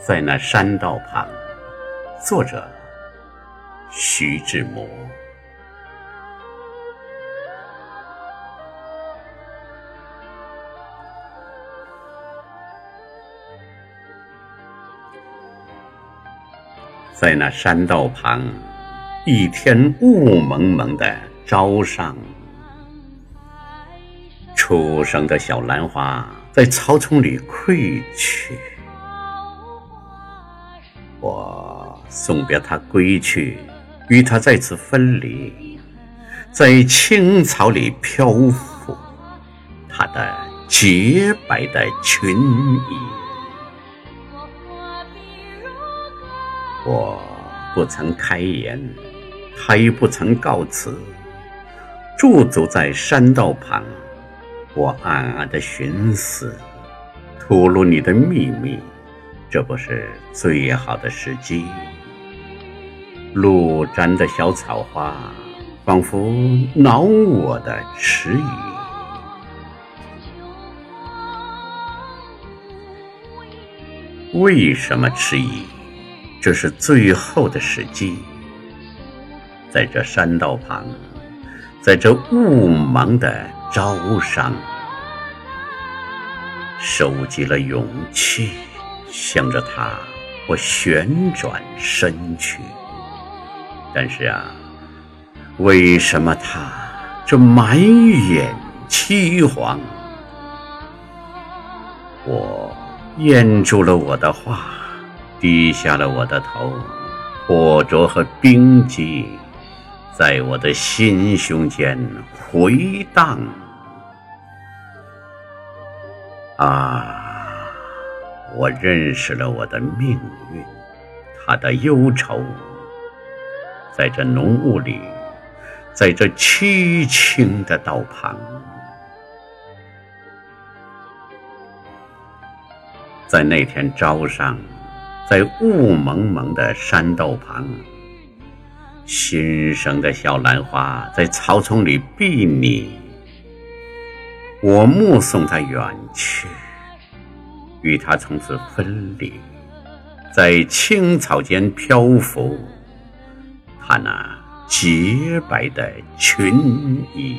在那山道旁，作者徐志摩。在那山道旁，一天雾蒙蒙的朝上，初生的小兰花在草丛里溃去。送别他归去，与他再次分离，在青草里漂浮，他的洁白的裙衣。我不曾开言，他亦不曾告辞，驻足在山道旁，我暗暗的寻思：吐露你的秘密，这不是最好的时机。露沾的小草花，仿佛恼我的迟疑。为什么迟疑？这是最后的时机，在这山道旁，在这雾茫的朝上，收集了勇气，向着他，我旋转身去。但是啊，为什么他这满眼凄惶？我咽住了我的话。低下了我的头，火灼和冰激在我的心胸间回荡。啊，我认识了我的命运，他的忧愁，在这浓雾里，在这凄清的道旁，在那天朝上。在雾蒙蒙的山道旁，新生的小兰花在草丛里闭你。我目送它远去，与它从此分离，在青草间漂浮，她那洁白的裙衣。